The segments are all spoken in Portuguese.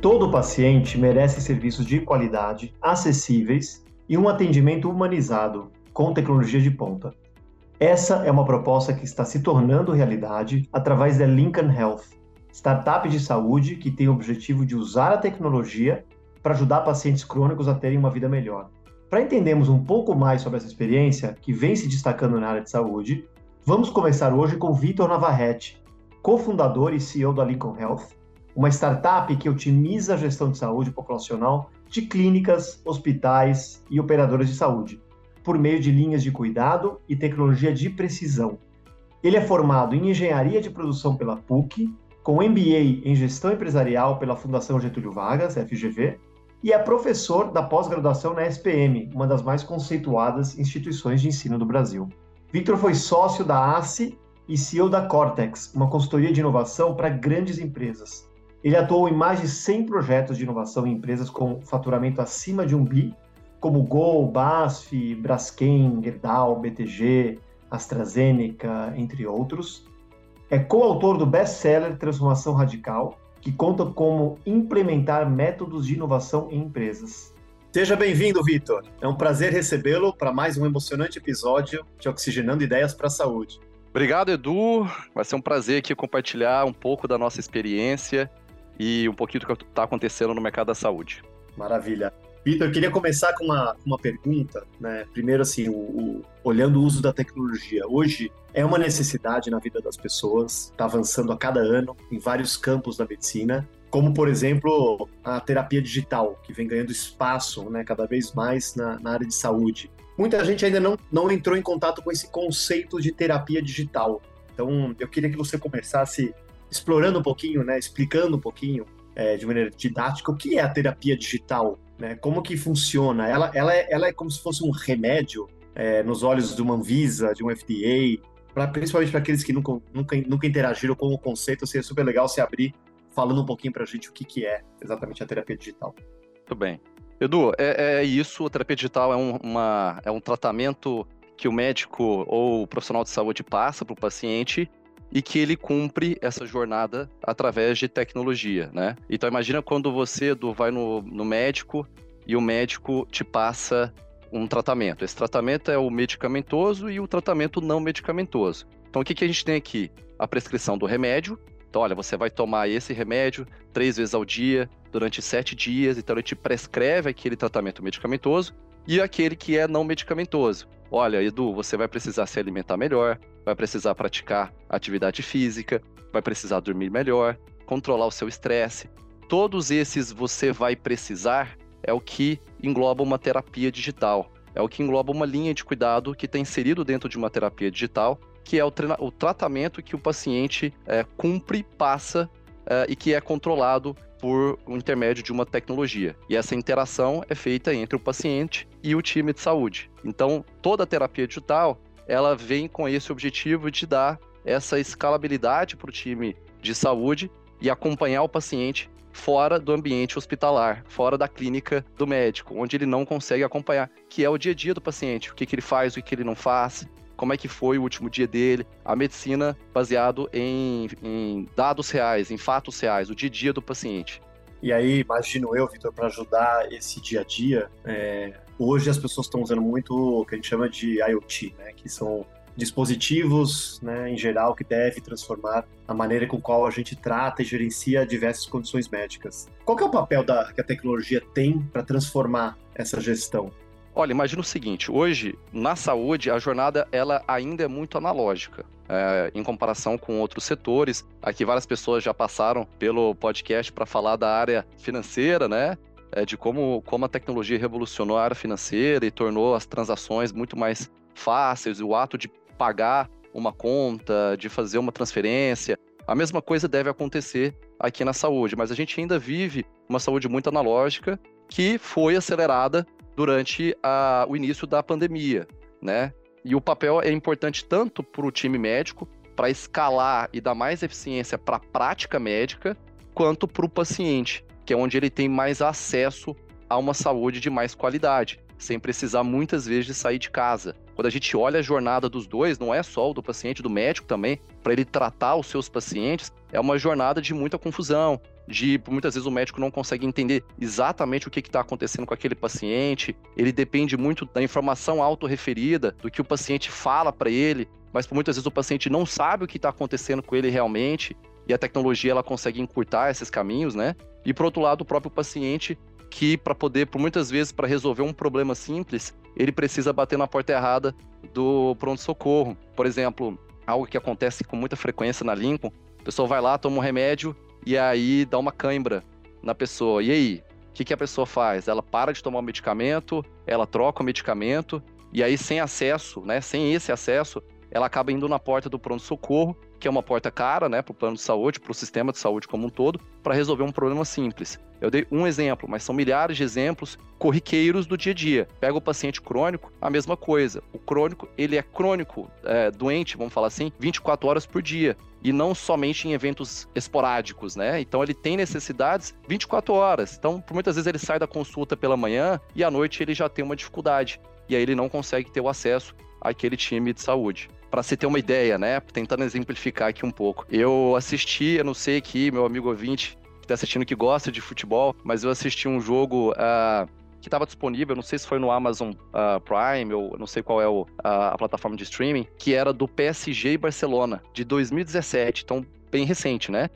Todo paciente merece serviços de qualidade, acessíveis e um atendimento humanizado, com tecnologia de ponta. Essa é uma proposta que está se tornando realidade através da Lincoln Health, startup de saúde que tem o objetivo de usar a tecnologia para ajudar pacientes crônicos a terem uma vida melhor. Para entendermos um pouco mais sobre essa experiência, que vem se destacando na área de saúde, vamos começar hoje com Vitor Navarrete, cofundador e CEO da Lincoln Health, uma startup que otimiza a gestão de saúde populacional de clínicas, hospitais e operadoras de saúde, por meio de linhas de cuidado e tecnologia de precisão. Ele é formado em engenharia de produção pela PUC, com MBA em gestão empresarial pela Fundação Getúlio Vargas, FGV, e é professor da pós-graduação na SPM, uma das mais conceituadas instituições de ensino do Brasil. Victor foi sócio da ACE e CEO da Cortex, uma consultoria de inovação para grandes empresas. Ele atuou em mais de 100 projetos de inovação em empresas com faturamento acima de um bi, como Gol, BASF, Braskem, Gerdau, BTG, AstraZeneca, entre outros. É coautor do best-seller Transformação Radical, que conta como implementar métodos de inovação em empresas. Seja bem-vindo, Vitor. É um prazer recebê-lo para mais um emocionante episódio de Oxigenando Ideias para a Saúde. Obrigado, Edu. Vai ser um prazer aqui compartilhar um pouco da nossa experiência e um pouquinho do que está acontecendo no mercado da saúde. Maravilha. Vitor, eu queria começar com uma, uma pergunta, né? Primeiro, assim, o, o, olhando o uso da tecnologia. Hoje é uma necessidade na vida das pessoas, está avançando a cada ano em vários campos da medicina, como, por exemplo, a terapia digital, que vem ganhando espaço né, cada vez mais na, na área de saúde. Muita gente ainda não, não entrou em contato com esse conceito de terapia digital. Então, eu queria que você começasse explorando um pouquinho, né, explicando um pouquinho é, de maneira didática o que é a terapia digital, né, como que funciona. Ela, ela, é, ela é como se fosse um remédio é, nos olhos de uma Anvisa, de um FDA, pra, principalmente para aqueles que nunca, nunca, nunca interagiram com o conceito, seria super legal se abrir falando um pouquinho para a gente o que, que é exatamente a terapia digital. Muito bem. Edu, é, é isso, a terapia digital é um, uma, é um tratamento que o médico ou o profissional de saúde passa para o paciente e que ele cumpre essa jornada através de tecnologia, né? Então imagina quando você Edu, vai no, no médico e o médico te passa um tratamento. Esse tratamento é o medicamentoso e o tratamento não medicamentoso. Então o que, que a gente tem aqui? A prescrição do remédio. Então, olha, você vai tomar esse remédio três vezes ao dia, durante sete dias, então ele te prescreve aquele tratamento medicamentoso e aquele que é não medicamentoso. Olha, Edu, você vai precisar se alimentar melhor, vai precisar praticar atividade física, vai precisar dormir melhor, controlar o seu estresse. Todos esses você vai precisar é o que engloba uma terapia digital. É o que engloba uma linha de cuidado que está inserido dentro de uma terapia digital, que é o, o tratamento que o paciente é, cumpre, passa é, e que é controlado por intermédio de uma tecnologia. E essa interação é feita entre o paciente e o time de saúde. Então, toda a terapia digital ela vem com esse objetivo de dar essa escalabilidade para o time de saúde e acompanhar o paciente fora do ambiente hospitalar, fora da clínica do médico, onde ele não consegue acompanhar, que é o dia a dia do paciente, o que, que ele faz, o que ele não faz, como é que foi o último dia dele, a medicina baseado em, em dados reais, em fatos reais, o dia a dia do paciente. E aí, imagino eu, Vitor, para ajudar esse dia a dia, é, hoje as pessoas estão usando muito o que a gente chama de IoT, né, que são dispositivos, né, em geral, que devem transformar a maneira com qual a gente trata e gerencia diversas condições médicas. Qual é o papel da, que a tecnologia tem para transformar essa gestão? Olha, imagina o seguinte: hoje na saúde a jornada ela ainda é muito analógica. É, em comparação com outros setores, aqui várias pessoas já passaram pelo podcast para falar da área financeira, né? É, de como, como a tecnologia revolucionou a área financeira e tornou as transações muito mais fáceis, o ato de pagar uma conta, de fazer uma transferência. A mesma coisa deve acontecer aqui na saúde, mas a gente ainda vive uma saúde muito analógica que foi acelerada durante a, o início da pandemia, né? E o papel é importante tanto para o time médico, para escalar e dar mais eficiência para a prática médica, quanto para o paciente, que é onde ele tem mais acesso a uma saúde de mais qualidade, sem precisar muitas vezes de sair de casa. Quando a gente olha a jornada dos dois, não é só o do paciente, do médico também, para ele tratar os seus pacientes, é uma jornada de muita confusão, de muitas vezes o médico não consegue entender exatamente o que está acontecendo com aquele paciente. Ele depende muito da informação autorreferida, do que o paciente fala para ele, mas por muitas vezes o paciente não sabe o que está acontecendo com ele realmente. E a tecnologia ela consegue encurtar esses caminhos, né? E por outro lado, o próprio paciente que para poder, por muitas vezes, para resolver um problema simples, ele precisa bater na porta errada do pronto-socorro. Por exemplo, algo que acontece com muita frequência na Lincoln, a pessoa vai lá, toma um remédio e aí dá uma cãibra na pessoa. E aí, o que, que a pessoa faz? Ela para de tomar o medicamento, ela troca o medicamento, e aí sem acesso, né, sem esse acesso, ela acaba indo na porta do pronto-socorro, que é uma porta cara, né, para o plano de saúde, para o sistema de saúde como um todo, para resolver um problema simples. Eu dei um exemplo, mas são milhares de exemplos corriqueiros do dia a dia. Pega o paciente crônico, a mesma coisa. O crônico, ele é crônico, é, doente, vamos falar assim, 24 horas por dia. E não somente em eventos esporádicos, né? Então ele tem necessidades 24 horas. Então, por muitas vezes ele sai da consulta pela manhã e à noite ele já tem uma dificuldade. E aí ele não consegue ter o acesso àquele time de saúde para você ter uma ideia, né? Tentando exemplificar aqui um pouco. Eu assisti, eu não sei aqui, meu amigo ouvinte que está assistindo que gosta de futebol, mas eu assisti um jogo uh, que estava disponível, não sei se foi no Amazon uh, Prime ou não sei qual é o, uh, a plataforma de streaming, que era do PSG e Barcelona, de 2017, então bem recente, né?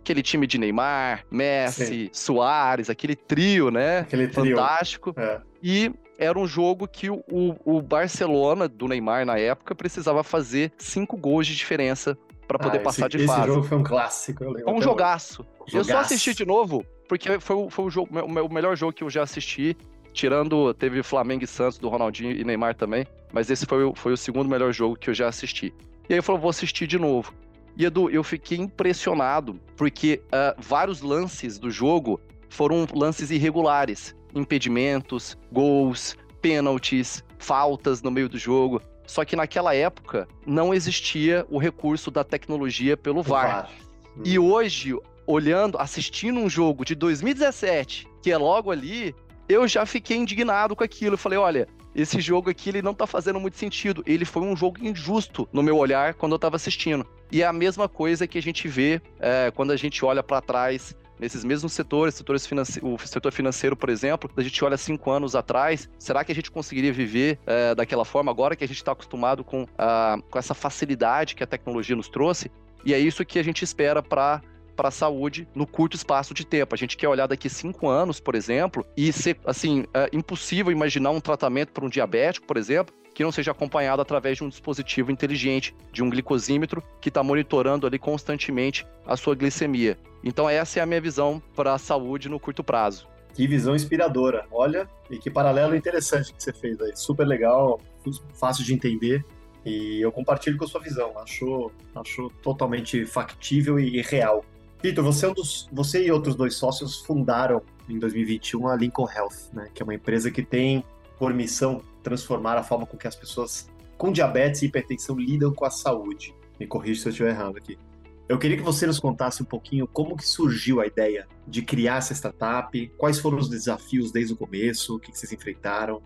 Aquele time de Neymar, Messi, Sim. Soares, aquele trio, né? Aquele trio. Fantástico. É. E era um jogo que o, o, Barcelona, do Neymar na época, precisava fazer cinco gols de diferença para poder ah, passar esse, de fase. Esse jogo foi um clássico, eu. Foi um jogaço. jogaço. Eu só assisti de novo, porque foi, foi o, jogo, o melhor jogo que eu já assisti. Tirando, teve Flamengo e Santos, do Ronaldinho e Neymar também. Mas esse foi, o, foi o segundo melhor jogo que eu já assisti. E aí eu falei, vou assistir de novo. E Edu, eu fiquei impressionado, porque uh, vários lances do jogo foram lances irregulares impedimentos, gols, pênaltis, faltas no meio do jogo. Só que naquela época não existia o recurso da tecnologia pelo VAR. Hum. E hoje, olhando, assistindo um jogo de 2017, que é logo ali, eu já fiquei indignado com aquilo. Eu falei, olha, esse jogo aqui ele não tá fazendo muito sentido. Ele foi um jogo injusto no meu olhar quando eu tava assistindo. E é a mesma coisa que a gente vê é, quando a gente olha para trás nesses mesmos setores, setores o setor financeiro, por exemplo, a gente olha cinco anos atrás, será que a gente conseguiria viver é, daquela forma agora que a gente está acostumado com, a, com essa facilidade que a tecnologia nos trouxe? E é isso que a gente espera para para a saúde no curto espaço de tempo. A gente quer olhar daqui cinco anos, por exemplo, e ser assim é impossível imaginar um tratamento para um diabético, por exemplo, que não seja acompanhado através de um dispositivo inteligente, de um glicosímetro que está monitorando ali constantemente a sua glicemia. Então essa é a minha visão para a saúde no curto prazo. Que visão inspiradora. Olha, e que paralelo interessante que você fez aí. Super legal, fácil de entender. E eu compartilho com a sua visão. Acho, acho totalmente factível e real. Vitor, você, é um você e outros dois sócios fundaram em 2021 a Lincoln Health, né, que é uma empresa que tem por missão transformar a forma com que as pessoas com diabetes e hipertensão lidam com a saúde. Me corrija se eu estiver errado aqui. Eu queria que você nos contasse um pouquinho como que surgiu a ideia de criar essa startup, quais foram os desafios desde o começo, o que, vocês enfrentaram.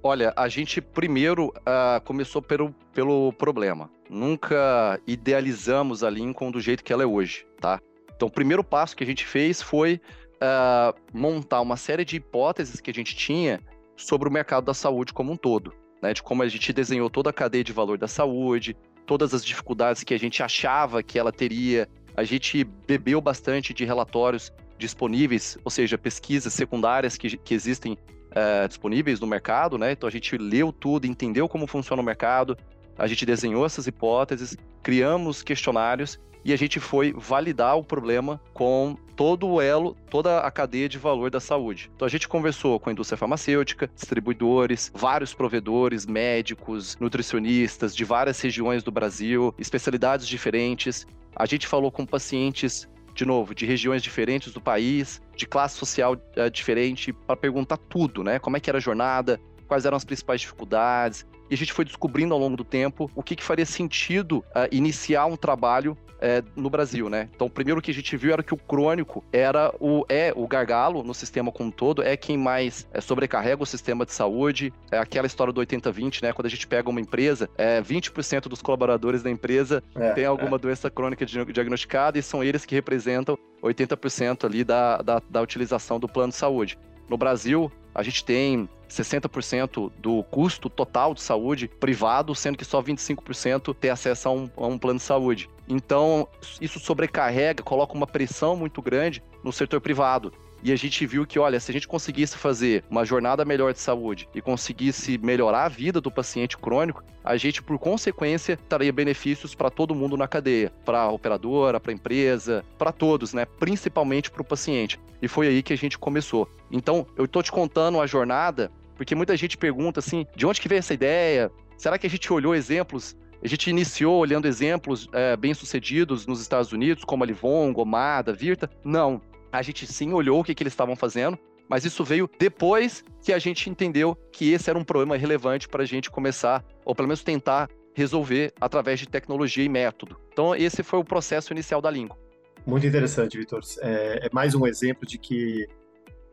Olha, a gente primeiro uh, começou pelo, pelo problema. Nunca idealizamos a Lincoln do jeito que ela é hoje, tá? Então, o primeiro passo que a gente fez foi uh, montar uma série de hipóteses que a gente tinha sobre o mercado da saúde como um todo, né? De como a gente desenhou toda a cadeia de valor da saúde, todas as dificuldades que a gente achava que ela teria. A gente bebeu bastante de relatórios disponíveis, ou seja, pesquisas secundárias que, que existem é, disponíveis no mercado, né? Então a gente leu tudo, entendeu como funciona o mercado, a gente desenhou essas hipóteses, criamos questionários e a gente foi validar o problema com todo o elo, toda a cadeia de valor da saúde. Então a gente conversou com a indústria farmacêutica, distribuidores, vários provedores, médicos, nutricionistas de várias regiões do Brasil, especialidades diferentes. A gente falou com pacientes de novo, de regiões diferentes do país, de classe social uh, diferente, para perguntar tudo, né? Como é que era a jornada, quais eram as principais dificuldades, e a gente foi descobrindo ao longo do tempo o que, que faria sentido uh, iniciar um trabalho é, no Brasil, né? Então, o primeiro que a gente viu era que o crônico era o é o gargalo no sistema como um todo, é quem mais é, sobrecarrega o sistema de saúde. É aquela história do 80-20, né? Quando a gente pega uma empresa, é, 20% dos colaboradores da empresa é, tem alguma é. doença crônica diagnosticada e são eles que representam 80% ali da, da, da utilização do plano de saúde. No Brasil, a gente tem 60% do custo total de saúde privado, sendo que só 25% tem acesso a um, a um plano de saúde. Então, isso sobrecarrega, coloca uma pressão muito grande no setor privado. E a gente viu que, olha, se a gente conseguisse fazer uma jornada melhor de saúde e conseguisse melhorar a vida do paciente crônico, a gente, por consequência, traria benefícios para todo mundo na cadeia, para a operadora, para a empresa, para todos, né? Principalmente para o paciente. E foi aí que a gente começou. Então, eu estou te contando a jornada, porque muita gente pergunta assim, de onde que veio essa ideia? Será que a gente olhou exemplos a gente iniciou olhando exemplos é, bem-sucedidos nos Estados Unidos, como a Livon, Gomada, Virta. Não. A gente sim olhou o que, que eles estavam fazendo, mas isso veio depois que a gente entendeu que esse era um problema relevante para a gente começar, ou pelo menos tentar resolver através de tecnologia e método. Então, esse foi o processo inicial da Lincoln. Muito interessante, Vitor. É, é, mais um exemplo de que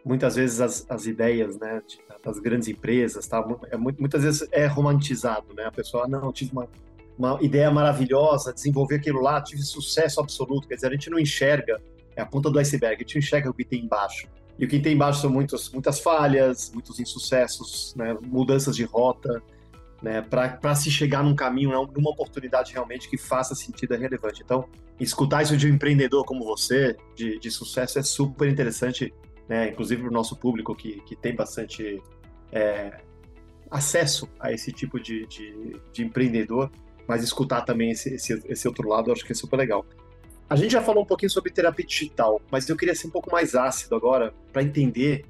muitas vezes as, as ideias né, das grandes empresas, tá, é, muitas vezes é romantizado. Né? A pessoa, ah, não, tive uma, uma ideia maravilhosa, desenvolver aquilo lá, tive sucesso absoluto. Quer dizer, a gente não enxerga é a ponta do iceberg, a gente enxerga o que tem embaixo. E o que tem embaixo são muitas, muitas falhas, muitos insucessos, né, mudanças de rota, né, para se chegar num caminho, né, numa oportunidade realmente que faça sentido, é relevante. Então, escutar isso de um empreendedor como você, de, de sucesso, é super interessante, né, inclusive para o nosso público que, que tem bastante é, acesso a esse tipo de, de, de, empreendedor, mas escutar também esse, esse, esse outro lado, eu acho que é super legal. A gente já falou um pouquinho sobre terapia digital, mas eu queria ser um pouco mais ácido agora para entender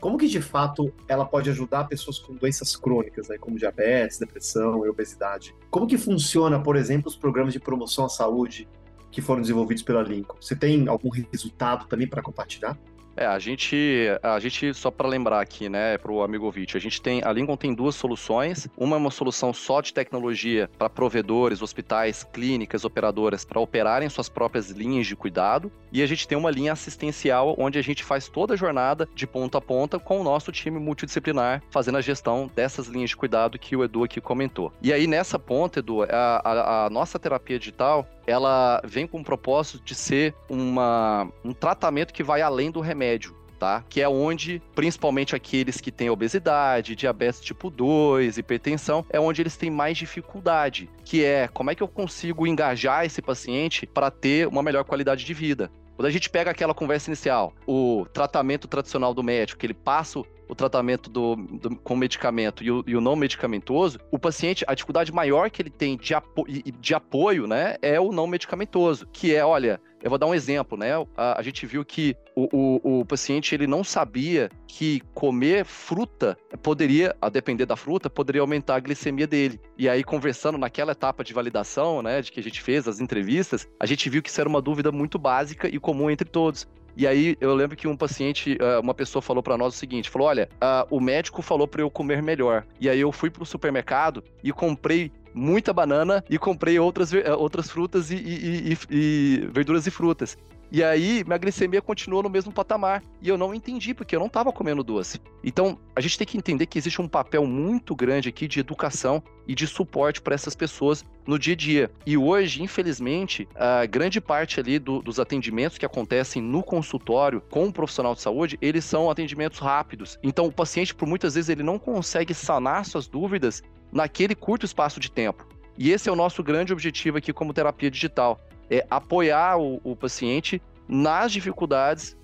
como que de fato ela pode ajudar pessoas com doenças crônicas, né, como diabetes, depressão e obesidade. Como que funciona, por exemplo, os programas de promoção à saúde que foram desenvolvidos pela Lincoln? Você tem algum resultado também para compartilhar? É, a gente, a gente só para lembrar aqui, né, para o amigo ouvinte, a gente tem, a Lincoln tem duas soluções. Uma é uma solução só de tecnologia para provedores, hospitais, clínicas, operadoras para operarem suas próprias linhas de cuidado, e a gente tem uma linha assistencial onde a gente faz toda a jornada de ponta a ponta com o nosso time multidisciplinar fazendo a gestão dessas linhas de cuidado que o Edu aqui comentou. E aí nessa ponta, Edu, a, a, a nossa terapia digital ela vem com o propósito de ser uma, um tratamento que vai além do remédio. Tá? Que é onde, principalmente aqueles que têm obesidade, diabetes tipo 2, hipertensão, é onde eles têm mais dificuldade, que é como é que eu consigo engajar esse paciente para ter uma melhor qualidade de vida. Quando a gente pega aquela conversa inicial, o tratamento tradicional do médico, que ele passa o tratamento do, do, com medicamento e o, e o, não medicamentoso, o paciente, a dificuldade maior que ele tem de, apo, de apoio, né, é o não medicamentoso, que é, olha, eu vou dar um exemplo, né? A, a gente viu que o, o, o, paciente ele não sabia que comer fruta poderia, a depender da fruta, poderia aumentar a glicemia dele. E aí, conversando naquela etapa de validação, né, de que a gente fez as entrevistas, a gente viu que isso era uma dúvida muito básica e comum entre todos. E aí eu lembro que um paciente, ah, uma pessoa falou para nós o seguinte: falou, olha, uh, o médico falou para eu comer melhor. E aí eu fui pro supermercado e comprei muita banana e comprei outras, eh, outras frutas e, e, e, e verduras e frutas. E aí, minha glicemia continuou no mesmo patamar. E eu não entendi, porque eu não estava comendo doce. Então, a gente tem que entender que existe um papel muito grande aqui de educação e de suporte para essas pessoas no dia a dia. E hoje, infelizmente, a grande parte ali do, dos atendimentos que acontecem no consultório com um profissional de saúde, eles são atendimentos rápidos. Então, o paciente, por muitas vezes, ele não consegue sanar suas dúvidas naquele curto espaço de tempo. E esse é o nosso grande objetivo aqui como terapia digital é apoiar o, o paciente nas dificuldades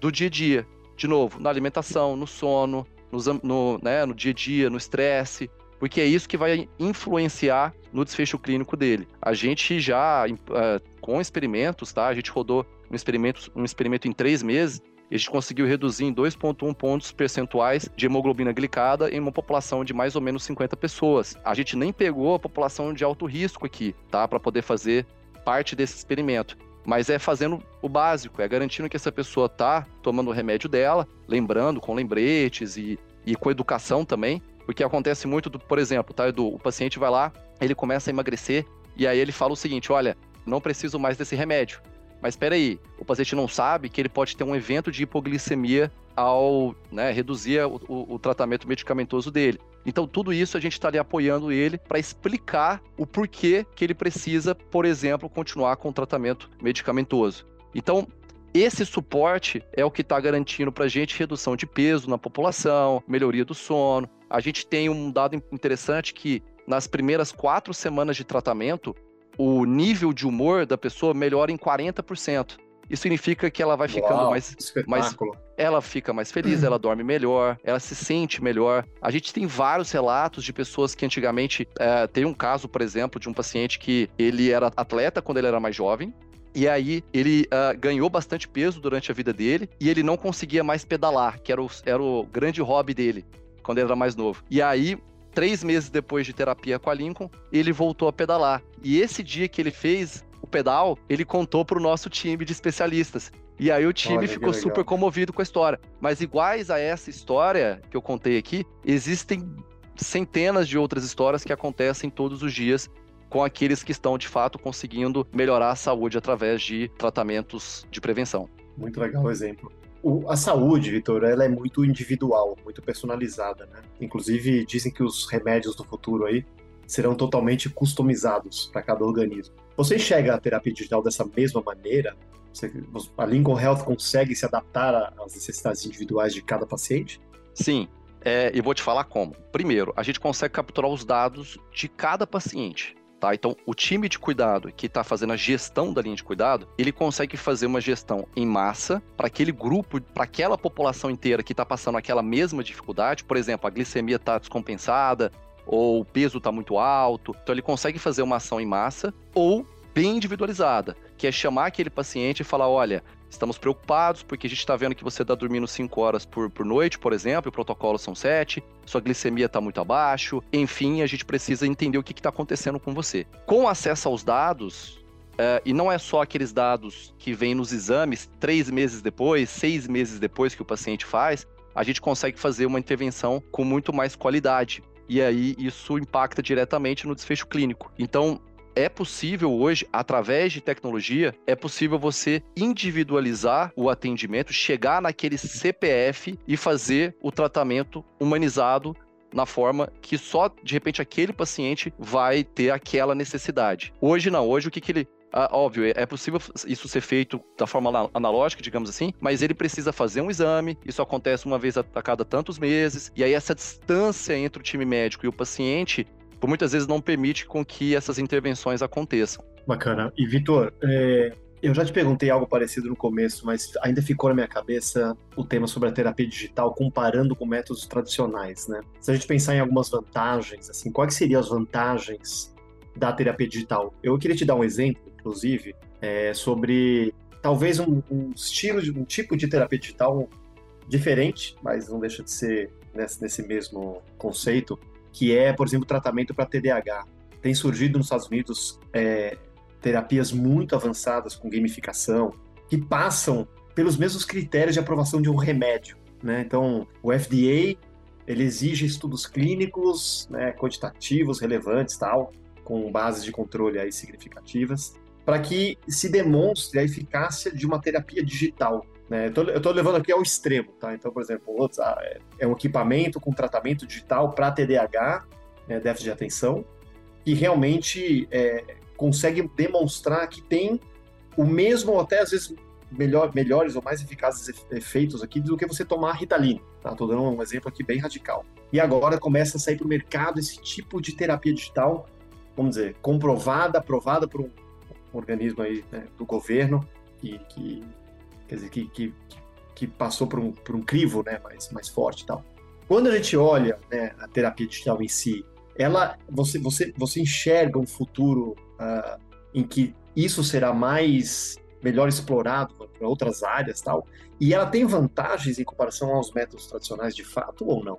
do dia a dia. De novo, na alimentação, no sono, no, né, no dia a dia, no estresse, porque é isso que vai influenciar no desfecho clínico dele. A gente já, uh, com experimentos, tá? A gente rodou um experimento, um experimento em três meses e a gente conseguiu reduzir em 2,1 pontos percentuais de hemoglobina glicada em uma população de mais ou menos 50 pessoas. A gente nem pegou a população de alto risco aqui, tá? Para poder fazer parte desse experimento. Mas é fazendo o básico, é garantindo que essa pessoa tá tomando o remédio dela, lembrando com lembretes e, e com educação também, porque acontece muito, do, por exemplo, tá, Edu? O paciente vai lá, ele começa a emagrecer e aí ele fala o seguinte: olha, não preciso mais desse remédio. Mas espera aí, o paciente não sabe que ele pode ter um evento de hipoglicemia ao né, reduzir o, o, o, tratamento medicamentoso dele. Então, tudo isso a gente está ali apoiando ele para explicar o porquê que ele precisa, por exemplo, continuar com o tratamento medicamentoso. Então, esse suporte é o que está garantindo para a gente redução de peso na população, melhoria do sono. A gente tem um dado interessante que nas primeiras quatro semanas de tratamento, o nível de humor da pessoa melhora em 40%. Isso significa que ela vai ficando Uau, mais, mais. Ela fica mais feliz, ela dorme melhor, ela se sente melhor. A gente tem vários relatos de pessoas que antigamente. É, tem um caso, por exemplo, de um paciente que ele era atleta quando ele era mais jovem. E aí ele uh, ganhou bastante peso durante a vida dele e ele não conseguia mais pedalar, que era o, era o grande hobby dele quando ele era mais novo. E aí três meses depois de terapia com a Lincoln, ele voltou a pedalar. E esse dia que ele fez o pedal, ele contou para o nosso time de especialistas. E aí o time Olha, ficou super comovido com a história. Mas iguais a essa história que eu contei aqui, existem centenas de outras histórias que acontecem todos os dias com aqueles que estão de fato conseguindo melhorar a saúde através de tratamentos de prevenção. Muito legal o exemplo. O, a saúde, Vitor, ela é muito individual, muito personalizada, né? Inclusive, dizem que os remédios do futuro aí serão totalmente customizados para cada organismo. Você enxerga a terapia digital dessa mesma maneira? Você, a Lincoln Health consegue se adaptar às necessidades individuais de cada paciente? Sim, é, e vou te falar como. Primeiro, a gente consegue capturar os dados de cada paciente. Tá? Então, o time de cuidado que está fazendo a gestão da linha de cuidado, ele consegue fazer uma gestão em massa para aquele grupo, para aquela população inteira que está passando aquela mesma dificuldade. Por exemplo, a glicemia está descompensada, ou o peso está muito alto. Então, ele consegue fazer uma ação em massa ou bem individualizada, que é chamar aquele paciente e falar: olha, Estamos preocupados porque a gente está vendo que você está dormindo 5 horas por, por noite, por exemplo, o protocolo são 7, sua glicemia está muito abaixo. Enfim, a gente precisa entender o que está acontecendo com você. Com acesso aos dados, Uh, e não é só aqueles dados que vêm nos exames três meses depois, seis meses depois que o paciente faz, a gente consegue fazer uma intervenção com muito mais qualidade. E aí isso impacta diretamente no desfecho clínico. Então, é possível hoje, através de tecnologia, é possível você individualizar o atendimento, chegar naquele CPF e fazer o tratamento humanizado na forma que só de repente aquele paciente vai ter aquela necessidade. Hoje não, hoje o que, que ele ah, óbvio, é possível isso ser feito da forma analógica, digamos assim, mas ele precisa fazer um exame, isso acontece uma vez a cada tantos meses, e aí essa distância entre o time médico e o paciente por muitas vezes não permite com que essas intervenções aconteçam. Bacana. E Vitor, é, eu já te perguntei algo parecido no começo, mas ainda ficou na minha cabeça o tema sobre a terapia digital comparando com métodos tradicionais, né? Se a gente pensar em algumas vantagens, assim, quais seriam as vantagens da terapia digital? Eu queria te dar um exemplo, inclusive, é, sobre talvez um, um estilo, de, um tipo de terapia digital diferente, mas não deixa de ser nesse, nesse mesmo conceito, que é, por exemplo, tratamento para TDAH. Tem surgido nos Estados Unidos é, terapias muito avançadas com gamificação, que passam pelos mesmos critérios de aprovação de um remédio. Né? Então, o FDA ele exige estudos clínicos, né, quantitativos, relevantes, tal, com bases de controle aí significativas, para que se demonstre a eficácia de uma terapia digital. Né? Eu estou levando aqui ao extremo, tá? Então, por exemplo, ah, é, é um equipamento com tratamento digital para TDAH, né, déficit de atenção, que realmente é, consegue demonstrar que tem o mesmo, ou até às vezes melhor, melhores ou mais eficazes efeitos aqui do que você tomar Ritalina. Tá? Tô dando um exemplo aqui bem radical. E agora começa a sair para o mercado esse tipo de terapia digital, vamos dizer, comprovada, aprovada por um organismo aí né, do governo que, que quer dizer, que, que, que passou por um, por um crivo né, mais, mais forte e tal. Quando a gente olha né, a terapia digital em si, ela, você, você, você enxerga um futuro uh, em que isso será mais melhor explorado para outras áreas tal, e ela tem vantagens em comparação aos métodos tradicionais de fato ou não?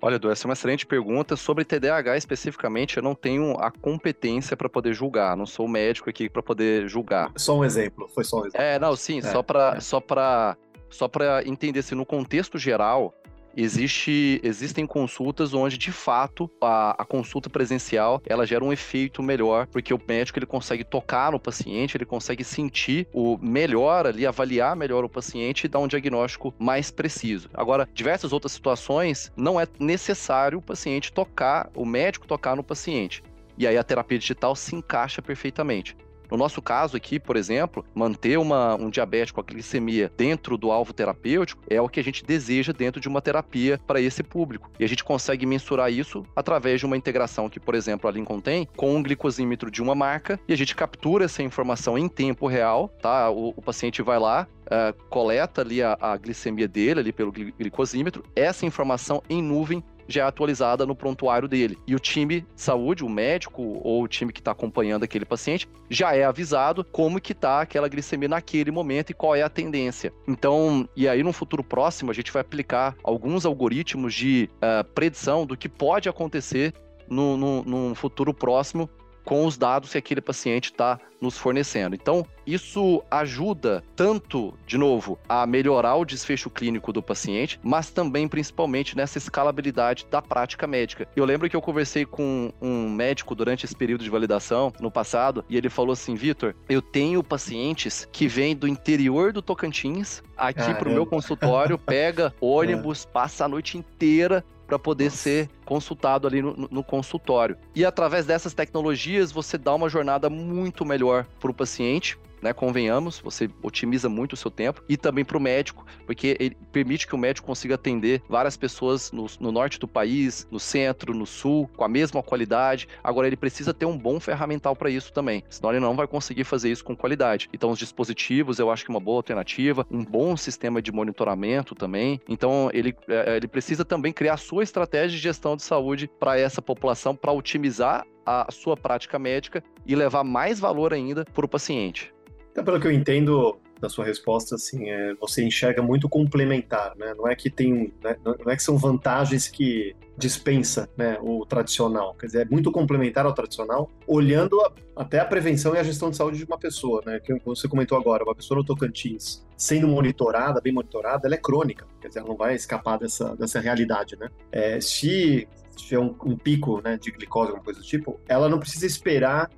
Olha, Edu, essa é uma excelente pergunta. Sobre TDAH especificamente, eu não tenho a competência para poder julgar. Não sou médico aqui para poder julgar. Só um exemplo, foi só um exemplo. É, não, sim, é, só para é. só para só para entender se no contexto geral, existe, existem consultas onde, de fato, a, a, consulta presencial ela gera um efeito melhor, porque o médico ele consegue tocar no paciente, ele consegue sentir o melhor ali, avaliar melhor o paciente e dar um diagnóstico mais preciso. Agora, diversas outras situações, não é necessário o paciente tocar, o médico tocar no paciente. E aí a terapia digital se encaixa perfeitamente. No nosso caso aqui, por exemplo, manter uma, um diabético com a glicemia dentro do alvo terapêutico é o que a gente deseja dentro de uma terapia para esse público. E a gente consegue mensurar isso através de uma integração que, por exemplo, a Lincoln tem com um glicosímetro de uma marca e a gente captura essa informação em tempo real, tá? O, o paciente vai lá, Uh, coleta ali a, a, glicemia dele ali pelo glicosímetro, essa informação em nuvem já é atualizada no prontuário dele. E o time de saúde, o médico ou o time que está acompanhando aquele paciente, já é avisado como que está aquela glicemia naquele momento e qual é a tendência. Então, e aí no futuro próximo a gente vai aplicar alguns algoritmos de uh, predição do que pode acontecer no, num futuro próximo com os dados que aquele paciente está nos fornecendo. Então, isso ajuda tanto, de novo, a melhorar o desfecho clínico do paciente, mas também, principalmente, nessa escalabilidade da prática médica. Eu lembro que eu conversei com um médico durante esse período de validação, no passado, e ele falou assim: Vitor, eu tenho pacientes que vêm do interior do Tocantins aqui para o meu consultório, pega ônibus, é. passa a noite inteira para poder ser consultado ali no, no, consultório. E através dessas tecnologias, você dá uma jornada muito melhor para o paciente, né? Convenhamos, você otimiza muito o seu tempo e também para o médico, porque ele permite que o médico consiga atender várias pessoas no, no, norte do país, no centro, no sul, com a mesma qualidade. Agora ele precisa ter um bom ferramental para isso também, senão ele não vai conseguir fazer isso com qualidade. Então os dispositivos, eu acho que é uma boa alternativa, um bom sistema de monitoramento também. Então ele, é, ele precisa também criar sua estratégia de gestão de saúde para essa população, para otimizar a sua prática médica e levar mais valor ainda para o paciente. Então, pelo que eu entendo da sua resposta, assim, é, você enxerga muito complementar, né? Não é que tem, né? não é que são vantagens que dispensa, né, o tradicional. Quer dizer, é muito complementar ao tradicional, olhando a, até a prevenção e a gestão de saúde de uma pessoa, né? Que você comentou agora, uma pessoa no Tocantins sendo monitorada, bem monitorada, ela é crônica. Quer dizer, ela não vai escapar dessa dessa realidade, né? É, se tiver um, um pico, né, de glicose, alguma coisa do tipo, ela não precisa esperar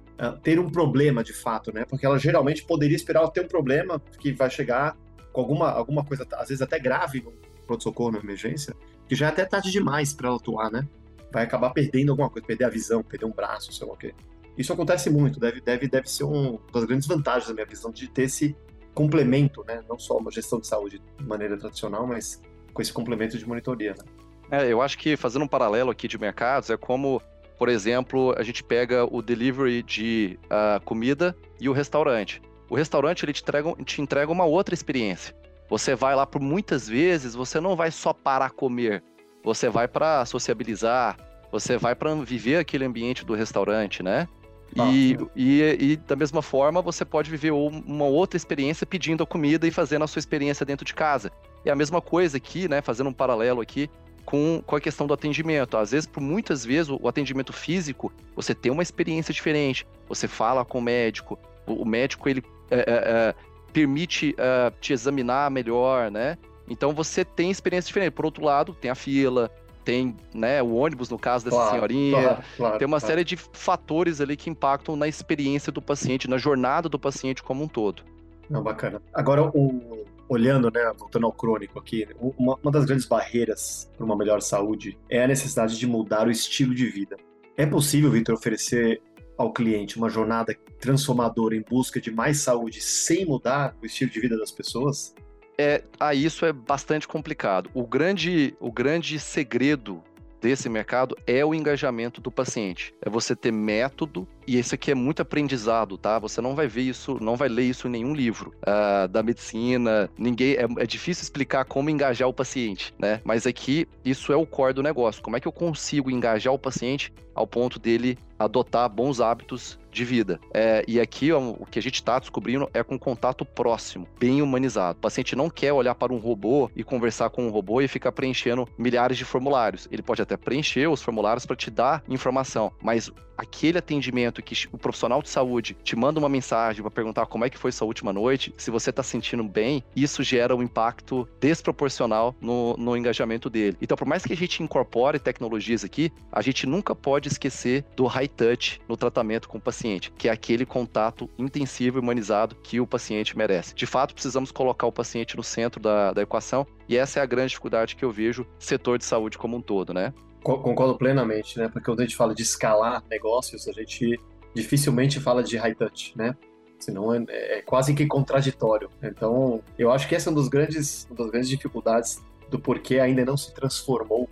ter um problema de fato, né? Porque ela geralmente poderia esperar ter um problema que vai chegar com alguma, alguma coisa, às vezes até grave no pronto-socorro, na emergência, que já é até tarde demais para ela atuar, né? Vai acabar perdendo alguma coisa, perder a visão, perder um braço, sei lá o quê. Isso acontece muito, deve, deve, deve ser um, uma das grandes vantagens da minha visão de ter esse complemento, né? Não só uma gestão de saúde de maneira tradicional, mas com esse complemento de monitoria, né? É, eu acho que fazendo um paralelo aqui de mercados, é como por exemplo, a gente pega o delivery de uh, comida e o restaurante. O restaurante ele te entrega, te entrega uma outra experiência. Você vai lá por muitas vezes, você não vai só para comer, você vai para sociabilizar, você vai para viver aquele ambiente do restaurante, né? E, e, e, da mesma forma, você pode viver uma outra experiência pedindo a comida e fazendo a sua experiência dentro de casa. E a mesma coisa aqui, né? Fazendo um paralelo aqui, com, com a questão do atendimento. Às vezes, por muitas vezes, o, o atendimento físico, você tem uma experiência diferente. Você fala com o médico, o, o médico ele é, é, é permite é, te examinar melhor, né? Então você tem experiência diferente. Por outro lado, tem a fila, tem né, o ônibus, no caso dessa claro, senhorinha. Claro, claro, tem uma série de fatores ali que impactam na experiência do paciente, na jornada do paciente como um todo. Não, bacana. Agora, o, olhando, né, voltando ao crônico aqui, uma, uma das grandes barreiras para uma melhor saúde é a necessidade de mudar o estilo de vida. É possível, Vitor, oferecer ao cliente uma jornada transformadora em busca de mais saúde sem mudar o estilo de vida das pessoas? É, ah, isso é bastante complicado. O grande, o grande segredo desse mercado é o engajamento do paciente. É você ter método e isso aqui é muito aprendizado, tá? Você não vai ver isso, não vai ler isso em nenhum livro uh, da medicina. Ninguém é, é, difícil explicar como engajar o paciente, né? Mas aqui isso é o core do negócio. Como é que eu consigo engajar o paciente ao ponto dele adotar bons hábitos de vida. É, e aqui ó, o que a gente está descobrindo é com contato próximo, bem humanizado. O paciente não quer olhar para um robô e conversar com um robô e ficar preenchendo milhares de formulários. Ele pode até preencher os formulários para te dar informação, mas aquele atendimento que o profissional de saúde te manda uma mensagem para perguntar como é que foi sua última noite, se você está sentindo bem, isso gera um impacto desproporcional no, no engajamento dele. Então, por mais que a gente incorpore tecnologias aqui, a gente nunca pode esquecer do high touch no tratamento com o paciente, que é aquele contato intensivo e humanizado que o paciente merece. De fato, precisamos colocar o paciente no centro da, da equação e essa é a grande dificuldade que eu vejo setor de saúde como um todo, né? Concordo plenamente, né? Porque quando a gente fala de escalar negócios, a gente dificilmente fala de high touch, né? Senão é, é quase que contraditório. Então, eu acho que essa é uma, grandes, uma das grandes dificuldades do porquê ainda não se transformou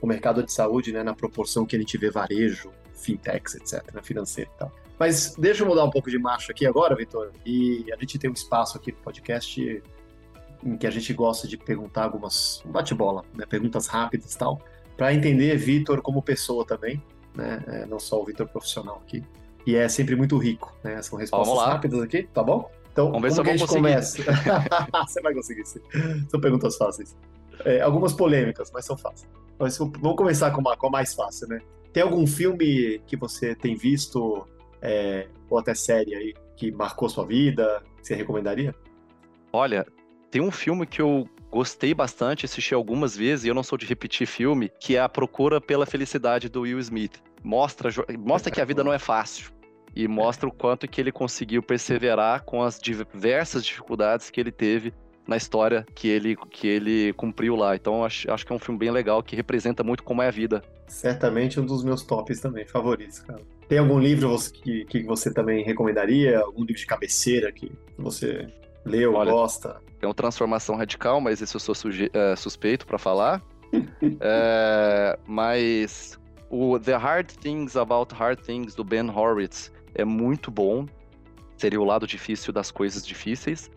o mercado de saúde, né, na proporção que a gente vê varejo, fintechs, etc., né, financeiro e tal. Mas deixa eu mudar um pouco de marcha aqui agora, Vitor. E a gente tem um espaço aqui no podcast em que a gente gosta de perguntar algumas um bate-bola, né, perguntas rápidas e tal para entender Vitor como pessoa também, né? É, não só o Vitor profissional aqui. E é sempre muito rico, né? São respostas rápidas aqui, tá bom? Então, vamos ver se a gente começa? Você vai conseguir, sim. São perguntas fáceis. É, algumas polêmicas, mas são fáceis. Mas vamos começar com a, com a mais fácil, né? Tem algum filme que você tem visto, é, ou até série aí, que marcou sua vida, que você recomendaria? Olha, tem um filme que eu gostei bastante, assisti algumas vezes, e eu não sou de repetir filme, que é A Procura pela Felicidade do Will Smith. Mostra, mostra que a vida não é fácil. E mostra o quanto que ele conseguiu perseverar com as diversas dificuldades que ele teve na história que ele, que ele cumpriu lá. Então acho, acho que é um filme bem legal que representa muito como é a vida. Certamente um dos meus tops também, favoritos, cara. Tem algum livro que, que você também recomendaria? Algum livro de cabeceira que você leu, Olha, gosta? É uma transformação radical, mas isso eu sou é, suspeito para falar. é, mas o The Hard Things About Hard Things do Ben Horowitz é muito bom. Seria o lado difícil das coisas difíceis,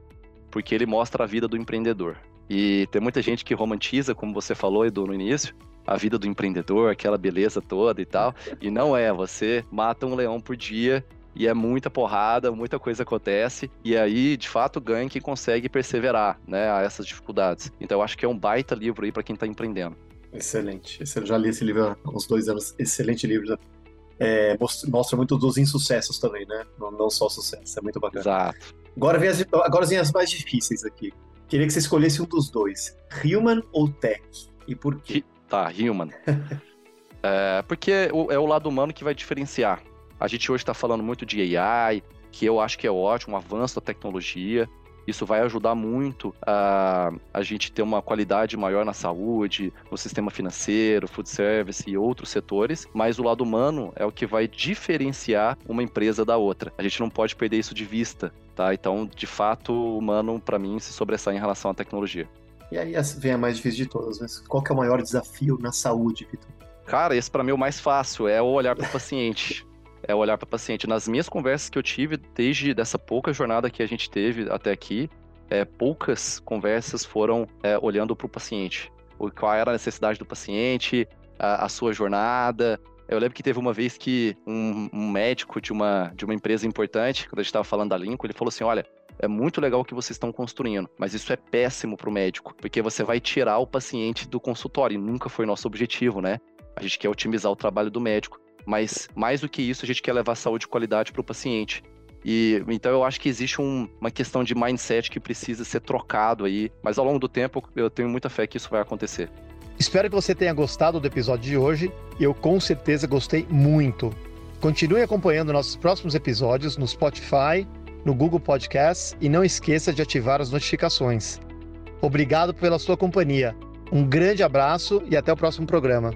porque ele mostra a vida do empreendedor. E tem muita gente que romantiza, como você falou, Edu, no início, a vida do empreendedor, aquela beleza toda e tal. E não é, você mata um leão por dia e é muita porrada, muita coisa acontece, e aí, de fato, ganha quem consegue perseverar, né, a essas dificuldades. Então, eu acho que é um baita livro aí para quem está empreendendo. Excelente. Eu já li esse livro há uns dois anos. Excelente livro. É, mostra muito dos insucessos também, né? Não, não só sucesso. É muito bacana. Exato. Agora vem, as, agora vem as mais difíceis aqui. Queria que você escolhesse um dos dois. Human ou Tech? E por quê? Tá, Human. é, porque é o lado humano que vai diferenciar. A gente hoje está falando muito de AI, que eu acho que é ótimo, um avanço da tecnologia. Isso vai ajudar muito a, a gente ter uma qualidade maior na saúde, no sistema financeiro, food service e outros setores, mas o lado humano é o que vai diferenciar uma empresa da outra. A gente não pode perder isso de vista, tá? Então, de fato, o humano, para mim, se sobressai em relação à tecnologia. E aí vem a mais difícil de todas, mas qual que é o maior desafio na saúde, Vitor? Cara, esse para mim é o mais fácil, é o olhar para o paciente é olhar para o paciente. Nas minhas conversas que eu tive, desde dessa pouca jornada que a gente teve até aqui, é, poucas conversas foram é, olhando para o paciente. Qual era a necessidade do paciente, a, a, sua jornada. Eu lembro que teve uma vez que um, um médico de uma, de uma empresa importante, quando a gente estava falando da Lincoln, ele falou assim: olha, é muito legal o que vocês estão construindo, mas isso é péssimo para o médico, porque você vai tirar o paciente do consultório, e nunca foi nosso objetivo, né? A gente quer otimizar o trabalho do médico. Mas mais do que isso, a gente quer levar saúde e qualidade para o paciente. E então eu acho que existe um, uma questão de mindset que precisa ser trocado aí, mas ao longo do tempo eu tenho muita fé que isso vai acontecer. Espero que você tenha gostado do episódio de hoje. Eu com certeza gostei muito. Continue acompanhando nossos próximos episódios no Spotify, no Google Podcasts e não esqueça de ativar as notificações. Obrigado pela sua companhia. Um grande abraço e até o próximo programa.